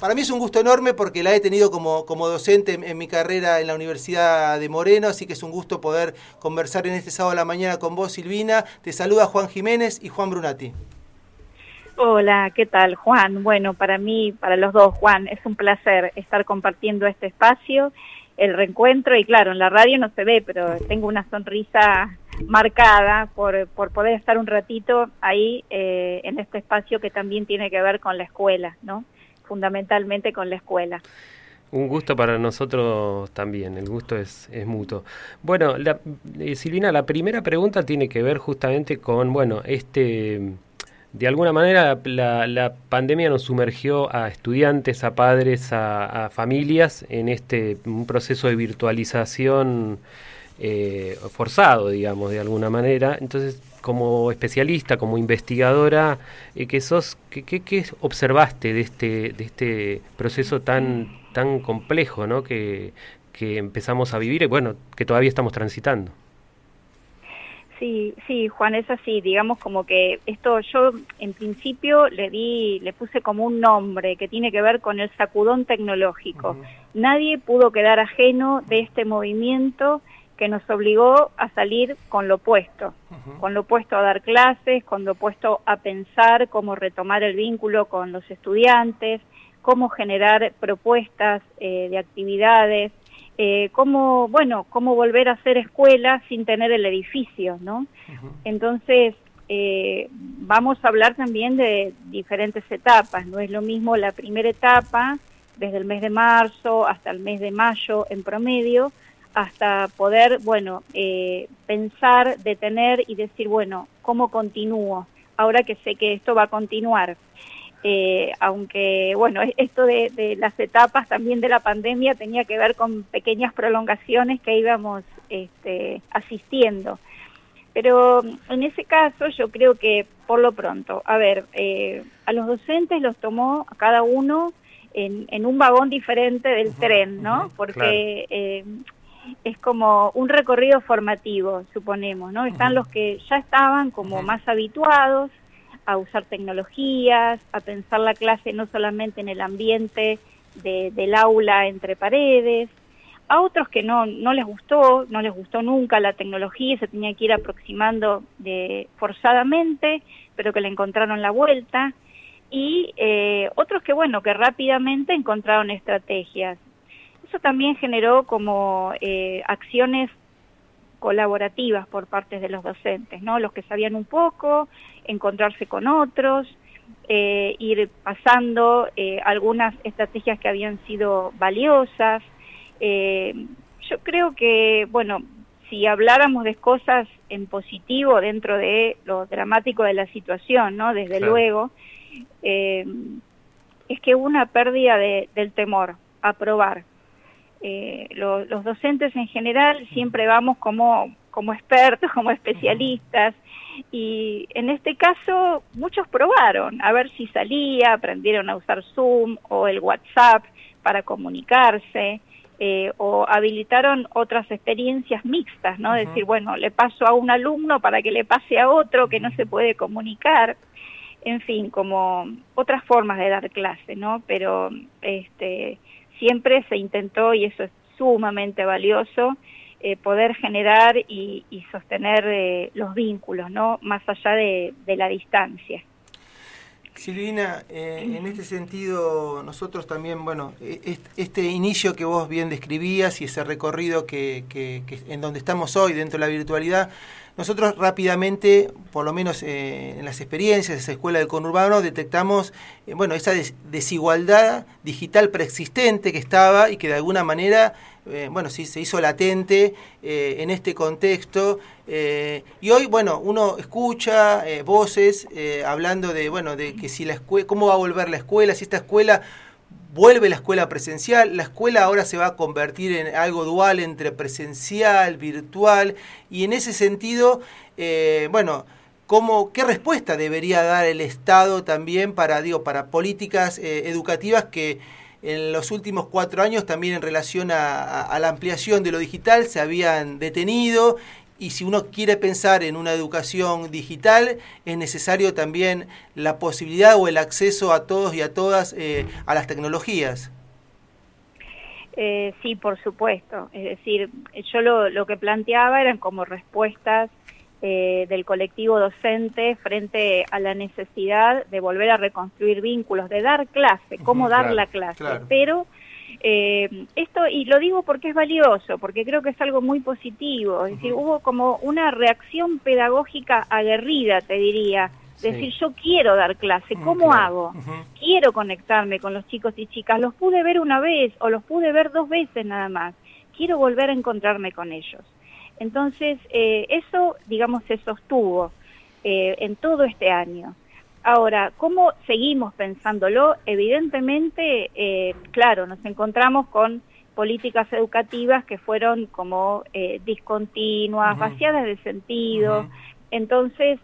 para mí es un gusto enorme porque la he tenido como, como docente en, mi carrera en la Universidad de Moreno, así que es un gusto poder conversar en este sábado a la mañana con vos, Silvina. Te saluda Juan Jiménez y Juan Brunati. Hola, ¿qué tal, Juan? Bueno, para mí, para los dos, Juan, es un placer estar compartiendo este espacio, el reencuentro, y claro, en la radio no se ve, pero tengo una sonrisa marcada por, por poder estar un ratito ahí eh, en este espacio que también tiene que ver con la escuela, ¿no? Fundamentalmente con la escuela. Un gusto para nosotros también, el gusto es, mutuo. Bueno, la, eh, Silvina, la primera pregunta tiene que ver justamente con, bueno, este de alguna manera la, pandemia nos sumergió a estudiantes, a padres, a, familias en este un proceso de virtualización eh, forzado, digamos, de alguna manera. Entonces, como especialista, como investigadora, eh, ¿qué, sos, qué, qué, observaste de este, de este proceso tan, tan complejo ¿no? que, que empezamos a vivir y bueno, que todavía estamos transitando? Sí, sí, Juan, es así, digamos como que esto yo en principio le di, le puse como un nombre que tiene que ver con el sacudón tecnológico. Nadie pudo quedar ajeno de este movimiento que nos obligó a salir con lo opuesto, con lo opuesto a dar clases, con lo opuesto a pensar cómo retomar el vínculo con los estudiantes, cómo generar propuestas eh, de actividades, eh, cómo, bueno, cómo volver a hacer escuela sin tener el edificio, ¿no? Entonces, eh, vamos a hablar también de diferentes etapas, no es lo mismo la primera etapa, desde el mes de marzo hasta el mes de mayo en promedio, hasta poder, bueno, eh, pensar, detener y decir, bueno, ¿cómo continúo? Ahora que sé que esto va a continuar. Eh, aunque bueno, esto de, las etapas también de la pandemia tenía que ver con pequeñas prolongaciones que íbamos este, asistiendo. Pero en ese caso yo creo que por lo pronto, a ver, eh, a los docentes los tomó a cada uno en, un vagón diferente del tren, ¿no? Porque eh, es como un recorrido formativo, suponemos, ¿no? Están los que ya estaban como más habituados, a usar tecnologías, a pensar la clase no solamente en el ambiente del aula entre paredes, a otros que no, no les gustó, no les gustó nunca la tecnología, se tenía que ir aproximando de, forzadamente, pero que le encontraron la vuelta, y eh, otros que, bueno, que rápidamente encontraron estrategias. Eso también generó como eh, acciones colaborativas por parte de los docentes, ¿no? Los que sabían un poco, encontrarse con otros, eh, ir pasando eh, algunas estrategias que habían sido valiosas. Yo creo que, bueno, si habláramos de cosas en positivo dentro de lo dramático de la situación, ¿no? Desde luego, es que una pérdida del temor a probar, eh, los docentes en general siempre vamos como, como expertos, como especialistas, y en este caso muchos probaron a ver si salía, aprendieron a usar Zoom o el WhatsApp para comunicarse, eh, o habilitaron otras experiencias mixtas, ¿no? Decir, bueno, le paso a un alumno para que le pase a otro que no se puede comunicar, en fin, como otras formas de dar clase, ¿no? Pero este siempre se intentó, y eso es sumamente valioso, eh, poder generar y, sostener eh, los vínculos, ¿no? Más allá de, la distancia. Silvina, eh, en este sentido, nosotros también, bueno, e, este inicio que vos bien describías y ese recorrido que, que, en donde estamos hoy dentro de la virtualidad, nosotros rápidamente, por lo menos eh, en las experiencias de esa escuela del conurbano, detectamos eh, bueno, esa desigualdad digital preexistente que estaba y que de alguna manera bueno, sí, se hizo latente en este contexto. Y hoy, bueno, uno escucha voces hablando de, bueno, de que si la escuela, cómo va a volver la escuela, si esta escuela vuelve la escuela presencial, la escuela ahora se va a convertir en algo dual entre presencial, virtual, y en ese sentido, eh, bueno, ¿cómo, ¿qué respuesta debería dar el Estado también para, digo, para políticas eh, educativas que en los últimos cuatro años también en relación a, la ampliación de lo digital se habían detenido y si uno quiere pensar en una educación digital, es necesario también la posibilidad o el acceso a todos y a todas eh, a las tecnologías. Eh, sí, por supuesto. Es decir, yo lo, lo que planteaba eran como respuestas eh, del colectivo docente frente a la necesidad de volver a reconstruir vínculos, de dar clase, cómo dar la clase. Pero eh, esto, y lo digo porque es valioso, porque creo que es algo muy positivo, es decir, hubo como una reacción pedagógica aguerrida, te diría, decir, yo quiero dar clase, mm, ¿cómo hago? Quiero conectarme con los chicos y chicas, los pude ver una vez o los pude ver dos veces nada más, quiero volver a encontrarme con ellos. Entonces, eh, eso, digamos, se sostuvo eh, en todo este año. Ahora, ¿cómo seguimos pensándolo? Evidentemente, eh, claro, nos encontramos con políticas educativas que fueron como discontinuas, vaciadas de sentido. Entonces,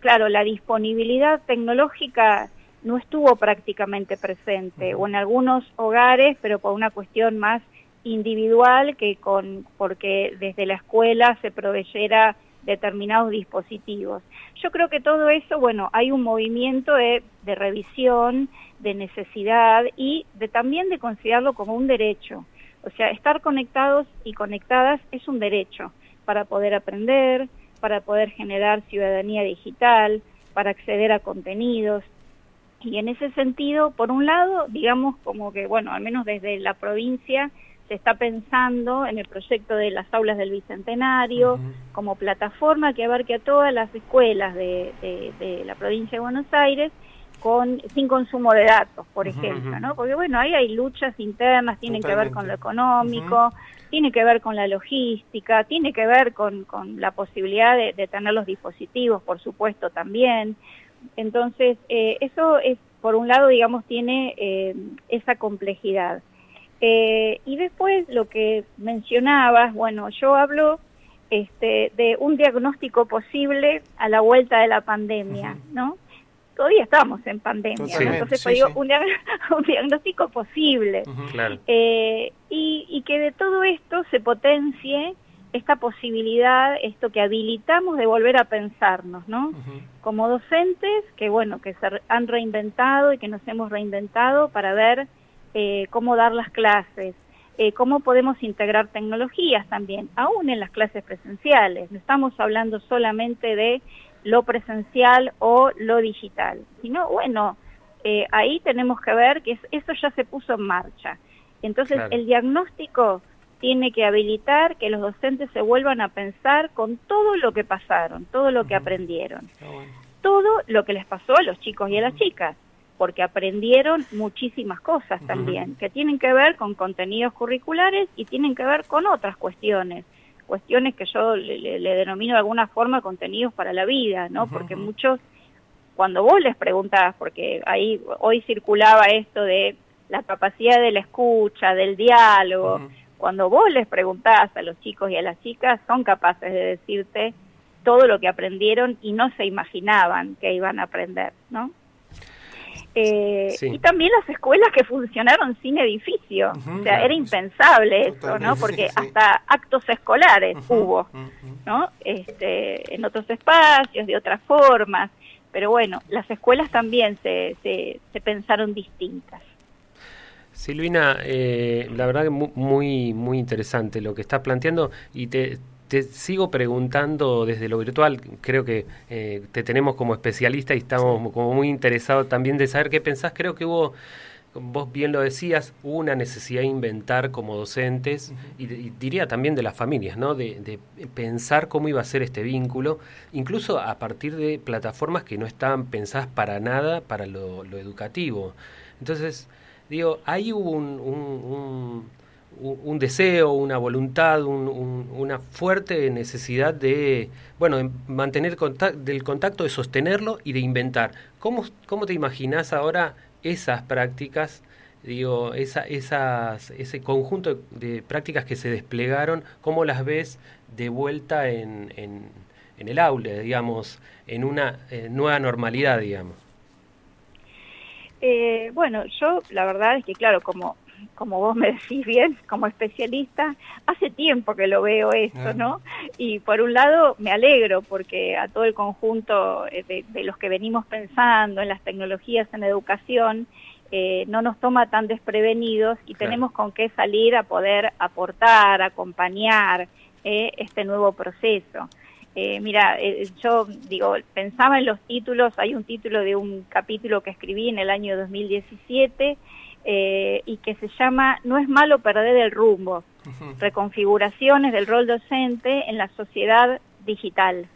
claro, la disponibilidad tecnológica no estuvo prácticamente presente, o en algunos hogares, pero por una cuestión más individual que con porque desde la escuela se proveyera determinados dispositivos. Yo creo que todo eso, bueno, hay un movimiento de, de revisión, de necesidad y de también de considerarlo como un derecho. O sea, estar conectados y conectadas es un derecho para poder aprender, para poder generar ciudadanía digital, para acceder a contenidos. Y en ese sentido, por un lado, digamos como que, bueno, al menos desde la provincia, se está pensando en el proyecto de las aulas del Bicentenario como plataforma que abarque a todas las escuelas de, la provincia de Buenos Aires con sin consumo de datos, por ejemplo, ¿no? Porque bueno, ahí hay luchas internas, tienen que ver con lo económico, tiene que ver con la logística, tiene que ver con, con la posibilidad de, tener los dispositivos, por supuesto, también. Entonces, eh, eso es, por un lado, digamos, tiene eh, esa complejidad. Eh, y después lo que mencionabas, bueno, yo hablo este, de un diagnóstico posible a la vuelta de la pandemia, ¿no? Todavía estamos en pandemia, entonces pues, digo, un, diagnóstico posible. Eh, y, y que de todo esto se potencie esta posibilidad, esto que habilitamos de volver a pensarnos, ¿no? Como docentes que, bueno, que se han reinventado y que nos hemos reinventado para ver eh, cómo dar las clases, eh, cómo podemos integrar tecnologías también, aún en las clases presenciales. No estamos hablando solamente de lo presencial o lo digital, sino, bueno, eh, ahí tenemos que ver que eso ya se puso en marcha. Entonces, el diagnóstico tiene que habilitar que los docentes se vuelvan a pensar con todo lo que pasaron, todo lo que aprendieron, todo lo que les pasó a los chicos y a las chicas porque aprendieron muchísimas cosas también, que tienen que ver con contenidos curriculares y tienen que ver con otras cuestiones, cuestiones que yo le, denomino de alguna forma contenidos para la vida, ¿no? Porque muchos, cuando vos les preguntás, porque ahí hoy circulaba esto de la capacidad de la escucha, del diálogo, cuando vos les preguntás a los chicos y a las chicas, son capaces de decirte todo lo que aprendieron y no se imaginaban que iban a aprender, ¿no? Eh, y también las escuelas que funcionaron sin edificio. o sea, era impensable eso, ¿no? Porque hasta actos escolares hubo, ¿no? Este, en otros espacios, de otras formas. Pero bueno, las escuelas también se, se, se pensaron distintas. Silvina, eh, la verdad que muy, muy interesante lo que estás planteando y te, te sigo preguntando desde lo virtual, creo que eh, te tenemos como especialista y estamos como muy interesados también de saber qué pensás. Creo que hubo, vos bien lo decías, hubo una necesidad de inventar como docentes y, diría también de las familias, ¿no? De, pensar cómo iba a ser este vínculo, incluso a partir de plataformas que no estaban pensadas para nada para lo, educativo. Entonces, digo, ahí hubo un un deseo, una voluntad, una fuerte necesidad de, bueno, mantener contacto, del contacto, de sostenerlo y de inventar. ¿Cómo, cómo te imaginas ahora esas prácticas, digo, esa, esas, ese conjunto de prácticas que se desplegaron, cómo las ves de vuelta en, en, en el aula, digamos, en una eh, nueva normalidad, digamos? Eh, bueno, yo la verdad es que, claro, como como vos me decís bien, como especialista, hace tiempo que lo veo esto, ¿no? Y por un lado me alegro porque a todo el conjunto eh, de, los que venimos pensando en las tecnologías en educación, eh, no nos toma tan desprevenidos y tenemos con qué salir a poder aportar, acompañar eh, este nuevo proceso. mira, yo digo, pensaba en los títulos, hay un título de un capítulo que escribí en el año 2017 eh, y que se llama No es malo perder el rumbo, reconfiguraciones del rol docente en la sociedad digital.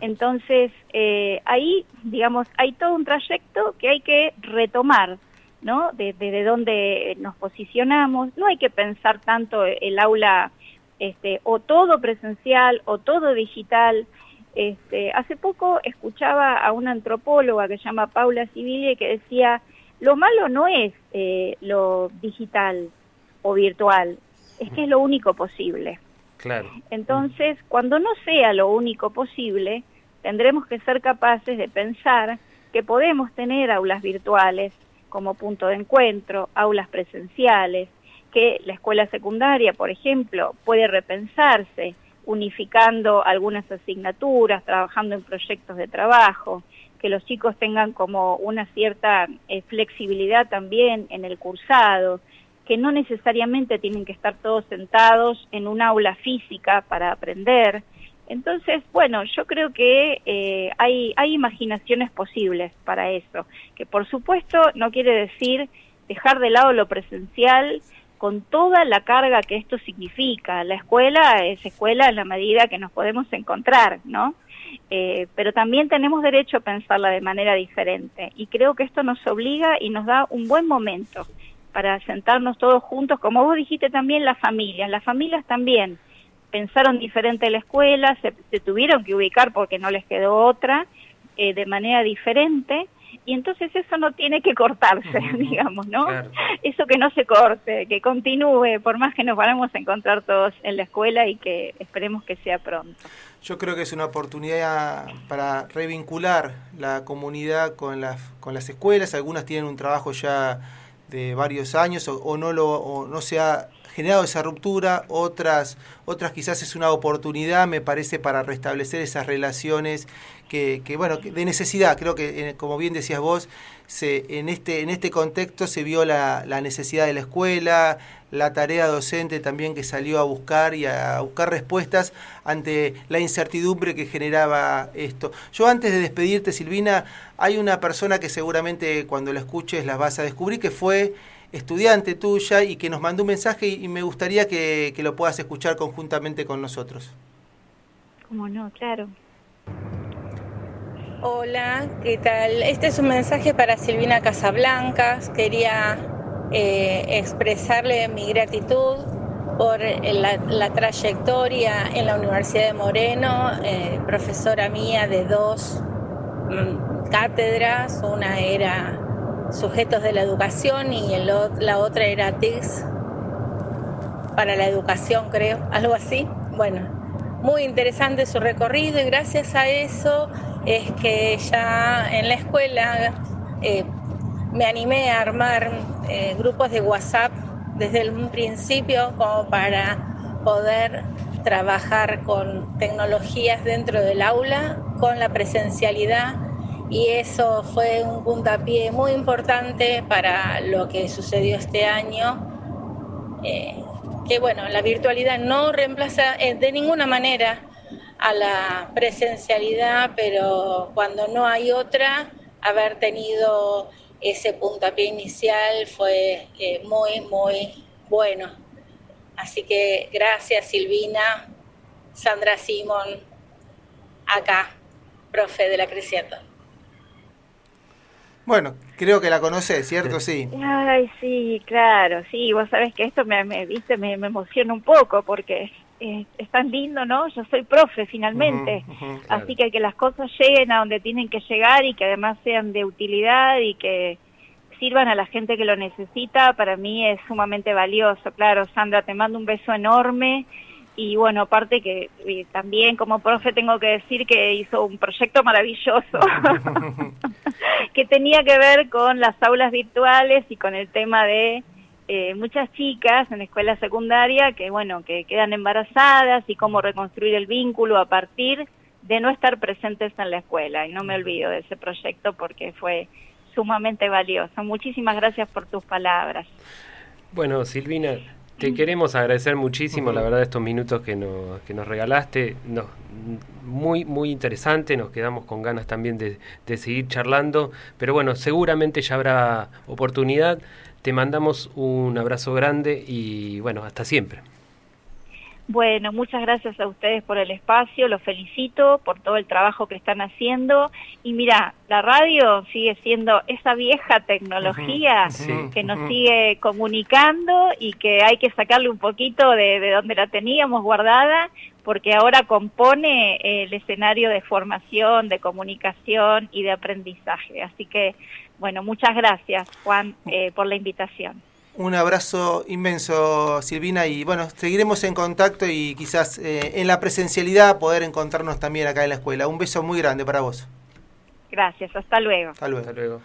Entonces, eh, ahí, digamos, hay todo un trayecto que hay que retomar, ¿no? Desde de, dónde nos posicionamos, no hay que pensar tanto el aula este, o todo presencial o todo digital. Este, hace poco escuchaba a una antropóloga que se llama Paula Civile que decía, lo malo no es eh, lo digital o virtual, es que es lo único posible. Claro. Entonces, cuando no sea lo único posible, tendremos que ser capaces de pensar que podemos tener aulas virtuales como punto de encuentro, aulas presenciales, que la escuela secundaria, por ejemplo, puede repensarse unificando algunas asignaturas, trabajando en proyectos de trabajo, que los chicos tengan como una cierta eh, flexibilidad también en el cursado, que no necesariamente tienen que estar todos sentados en un aula física para aprender. Entonces, bueno, yo creo que eh, hay, hay imaginaciones posibles para eso, que por supuesto no quiere decir dejar de lado lo presencial con toda la carga que esto significa. La escuela es escuela en la medida que nos podemos encontrar, ¿no? Eh, pero también tenemos derecho a pensarla de manera diferente y creo que esto nos obliga y nos da un buen momento para sentarnos todos juntos, como vos dijiste también las familias, las familias también pensaron diferente la escuela, se, tuvieron que ubicar porque no les quedó otra, eh, de manera diferente, y entonces eso no tiene que cortarse, digamos, ¿no? Eso que no se corte, que continúe, por más que nos vayamos a encontrar todos en la escuela y que esperemos que sea pronto. Yo creo que es una oportunidad para revincular la comunidad con las, con las escuelas, algunas tienen un trabajo ya de varios años o, no lo o no se ha generado esa ruptura, otras otras quizás es una oportunidad, me parece, para restablecer esas relaciones que, que bueno, de necesidad, creo que como bien decías vos, en, este, en este contexto se vio la, la necesidad de la escuela, la tarea docente también que salió a buscar y a buscar respuestas ante la incertidumbre que generaba esto. Yo antes de despedirte, Silvina, hay una persona que seguramente cuando la escuches la vas a descubrir que fue estudiante tuya y que nos mandó un mensaje y, me gustaría que, lo puedas escuchar conjuntamente con nosotros. ¿Cómo no? Claro. Hola, ¿qué tal? Este es un mensaje para Silvina Casablancas. Quería eh, expresarle mi gratitud por la, trayectoria en la Universidad de Moreno, eh, profesora mía de dos mm, cátedras, una era sujetos de la educación y la otra era TICS para la educación, creo, algo así. Bueno, muy interesante su recorrido y gracias a eso es que ya en la escuela eh, me animé a armar eh, grupos de WhatsApp desde un principio como para poder trabajar con tecnologías dentro del aula, con la presencialidad y eso fue un puntapié muy importante para lo que sucedió este año. Eh, que bueno, la virtualidad no reemplaza de ninguna manera a la presencialidad, pero cuando no hay otra, haber tenido ese puntapié inicial fue eh, muy, muy bueno. Así que gracias Silvina, Sandra Simón, acá, profe de la Creciendo. Bueno, creo que la conoces, ¿cierto? Sí. Ay, sí, claro, sí. Vos sabés que esto me, me viste, me, emociona un poco porque es, tan lindo, ¿no? Yo soy profe finalmente, así que que las cosas lleguen a donde tienen que llegar y que además sean de utilidad y que sirvan a la gente que lo necesita, para mí es sumamente valioso. Claro, Sandra, te mando un beso enorme y bueno, aparte que también como profe tengo que decir que hizo un proyecto maravilloso que tenía que ver con las aulas virtuales y con el tema de eh, muchas chicas en escuela secundaria que, bueno, que quedan embarazadas y cómo reconstruir el vínculo a partir de no estar presentes en la escuela. Y no me olvido de ese proyecto porque fue sumamente valioso. Muchísimas gracias por tus palabras. Bueno, Silvina, te queremos agradecer muchísimo, la verdad, estos minutos que nos, que nos regalaste. Muy, muy interesante, nos quedamos con ganas también de, de seguir charlando, pero bueno, seguramente ya habrá oportunidad. Te mandamos un abrazo grande y bueno, hasta siempre. Bueno, muchas gracias a ustedes por el espacio, los felicito por todo el trabajo que están haciendo y mira, la radio sigue siendo esa vieja tecnología que nos sigue comunicando y que hay que sacarle un poquito de, de donde la teníamos guardada porque ahora compone el escenario de formación, de comunicación y de aprendizaje. Así que, bueno, muchas gracias Juan eh, por la invitación. Un abrazo inmenso, Silvina, y bueno, seguiremos en contacto y quizás eh, en la presencialidad poder encontrarnos también acá en la escuela. Un beso muy grande para vos. Gracias, hasta luego. Hasta luego. Hasta luego.